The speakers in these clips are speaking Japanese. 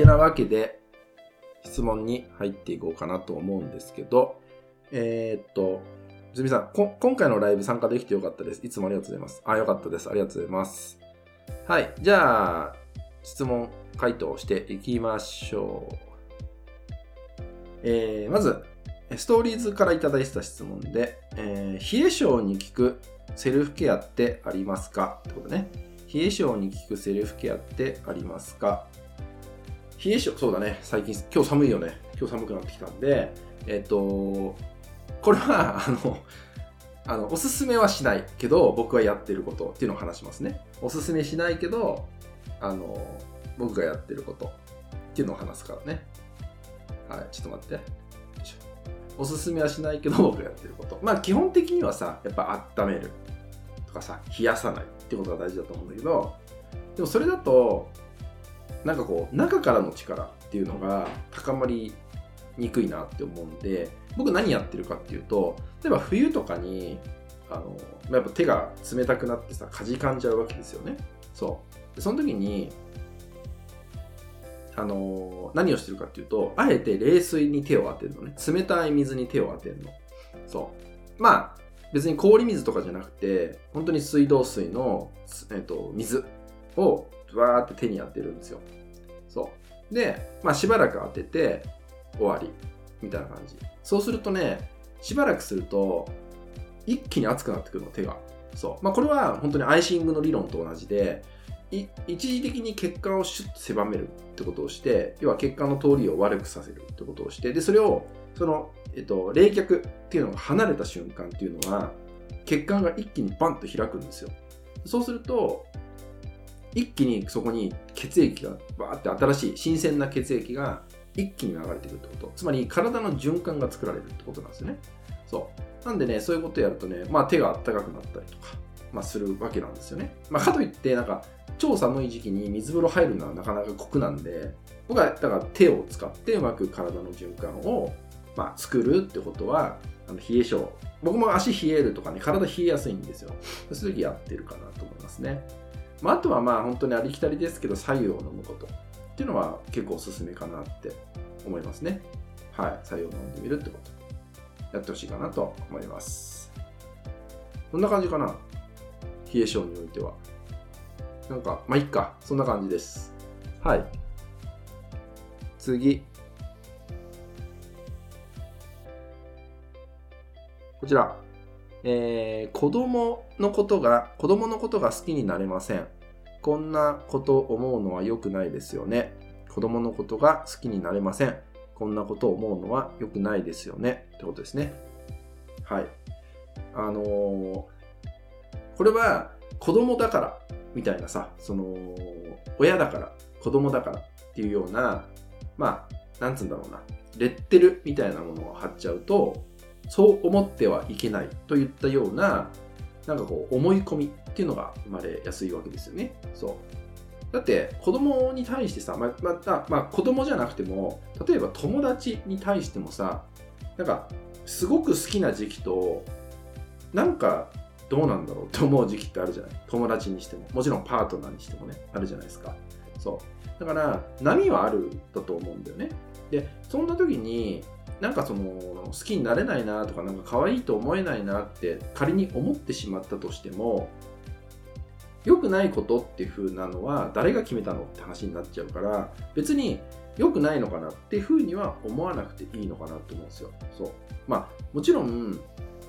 てなわけで、質問に入っていこうかなと思うんですけど、えー、っと、ずみさんこ、今回のライブ参加できてよかったです。いつもありがとうございます。あ、よかったです。ありがとうございます。はい。じゃあ、質問、回答していきましょう。えー、まず、ストーリーズからいただいた質問で、えー、冷え性に効くセルフケアってありますか？ってことね。冷え性に効くセルフケアってありますか？冷え性、そうだね。最近、今日寒いよね。今日寒くなってきたんで、えっ、と、これは、あの、あの、おすすめはしないけど、僕はやってることっていうのを話しますね。おすすめしないけど、あの、僕がやってることっていうのを話すからね。はい、ちょっと待って。おすすめはしないけど、僕がやってること。まあ、基本的にはさ、やっぱ温めるとかさ、冷やさないってことが大事だと思うんだけど、でもそれだと、なんかこう、中からの力っていうのが高まりにくいなって思うんで、僕何やってるかっていうと、例えば冬とかに、あの、やっぱ手が冷たくなってさ、かじかんじゃうわけですよね。そう。その時に、あの何をしてるかっていうと、あえて冷水に手を当てるのね。冷たい水に手を当てるの。そう。まあ、別に氷水とかじゃなくて、本当に水道水の、えーと、水をわーって手に当てるんですよ。そう。で、まあしばらく当てて終わり。みたいな感じ。そうするとね、しばらくすると、一気に熱くなってくるの、手が。そう。まあこれは本当にアイシングの理論と同じで、一時的に血管をシュッと狭めるってことをして、要は血管の通りを悪くさせるってことをして、で、それを、その、えっと、冷却っていうのが離れた瞬間っていうのは、血管が一気にバンと開くんですよ。そうすると、一気にそこに血液がバーって新しい新鮮な血液が一気に流れてくるってこと。つまり体の循環が作られるってことなんですよね。そう。なんでねそういうことやるとね、まあ、手があったかくなったりとか、まあ、するわけなんですよね、まあ、かといってなんか超寒い時期に水風呂入るのはなかなか酷なんで僕はだから手を使ってうまく体の循環を、まあ、作るってことはあの冷え性。僕も足冷えるとかね体冷えやすいんですよ。そういう時やってるかなと思いますね、まあ、あとはまあ本当にありきたりですけど左右を飲むことっていうのは結構おすすめかなって思いますねはい左右を飲んでみるってことやってほしいかなと思いますこんな感じかな冷え性においてはなんか、まあ、いっか。そんな感じです。はい。次。こちら。えー、子供のことが、子供のことが好きになれません。こんなこと思うのは良くないですよね。子供のことが好きになれません。こんなこと思うのは良くないですよね。ってことですね。はい。あのー、これは子供だからみたいなさ、その、親だから、子供だからっていうような、まあ、なんつうんだろうな、レッテルみたいなものを貼っちゃうと、そう思ってはいけないといったような、なんかこう、思い込みっていうのが生まれやすいわけですよね。そう。だって子供に対してさ、ままた、まあ、子供じゃなくても、例えば友達に対してもさ、なんか、すごく好きな時期と、なんかどうなんだろうって思う時期ってあるじゃない？友達にしても。もちろんパートナーにしてもね。あるじゃないですか。そう。だから波はあるだと思うんだよね。でそんな時になんかその好きになれないなとかなんか可愛いと思えないなって仮に思ってしまったとしても良くないことっていう風なのは誰が決めたのって話になっちゃうから別に良くないのかなっていう風には思わなくていいのかなと思うんですよ。そう。まあもちろん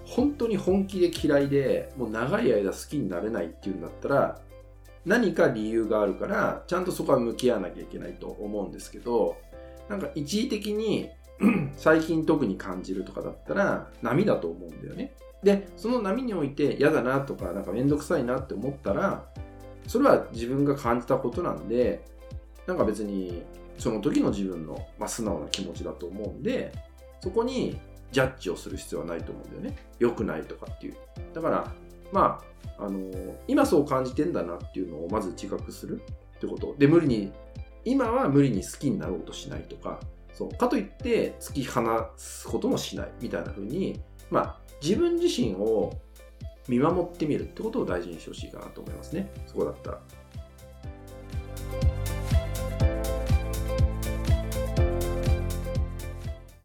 本当に本気で嫌いでもう長い間好きになれないっていうんだったら何か理由があるからちゃんとそこは向き合わなきゃいけないと思うんですけどなんか一時的に 最近特に感じるとかだったら波だと思うんだよねでその波において嫌だなとかなんかめんどくさいなって思ったらそれは自分が感じたことなんでなんか別にその時の自分の、まあ、素直な気持ちだと思うんでそこにジャッジをする必要はないと思うんだよね。良くないとかっていう。だから、まあ、あのー、今そう感じてんだなっていうのをまず自覚するってこと。で、無理に、今は無理に好きになろうとしないとか、そう。かといって突き放すこともしないみたいな風に、まあ、自分自身を見守ってみるってことを大事にしてほしいかなと思いますね。そこだったら。